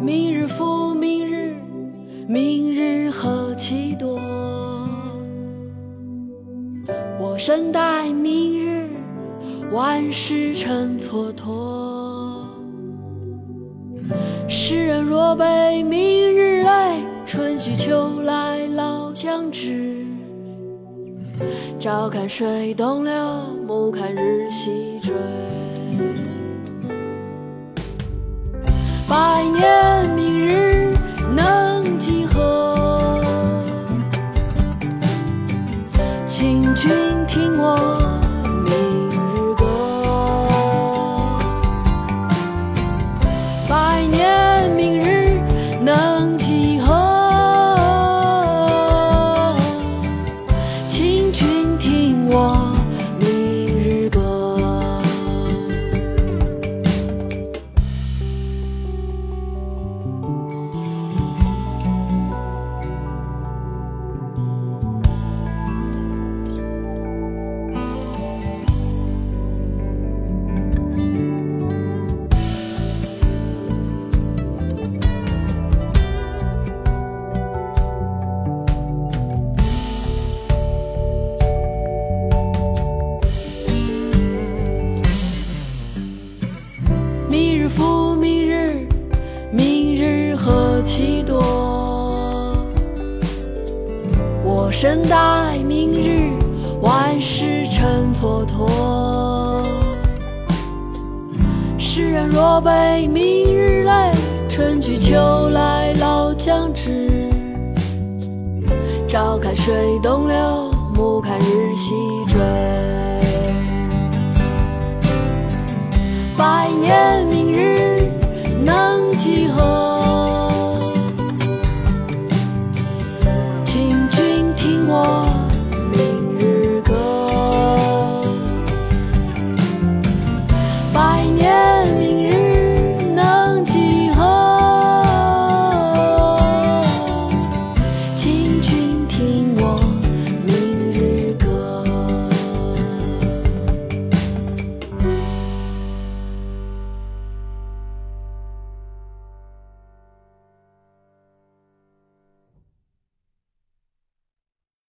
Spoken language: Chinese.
明日复明日，明日何其多。我身待明日，万事成蹉跎。世人若悲明日泪，春去秋来老将至。朝看水东流，暮看日西坠。君听我明日歌。百年日何其多。我身待明日，万事成蹉跎。世人若悲明日泪，春去秋来老将至。朝看水东流，暮看日西坠。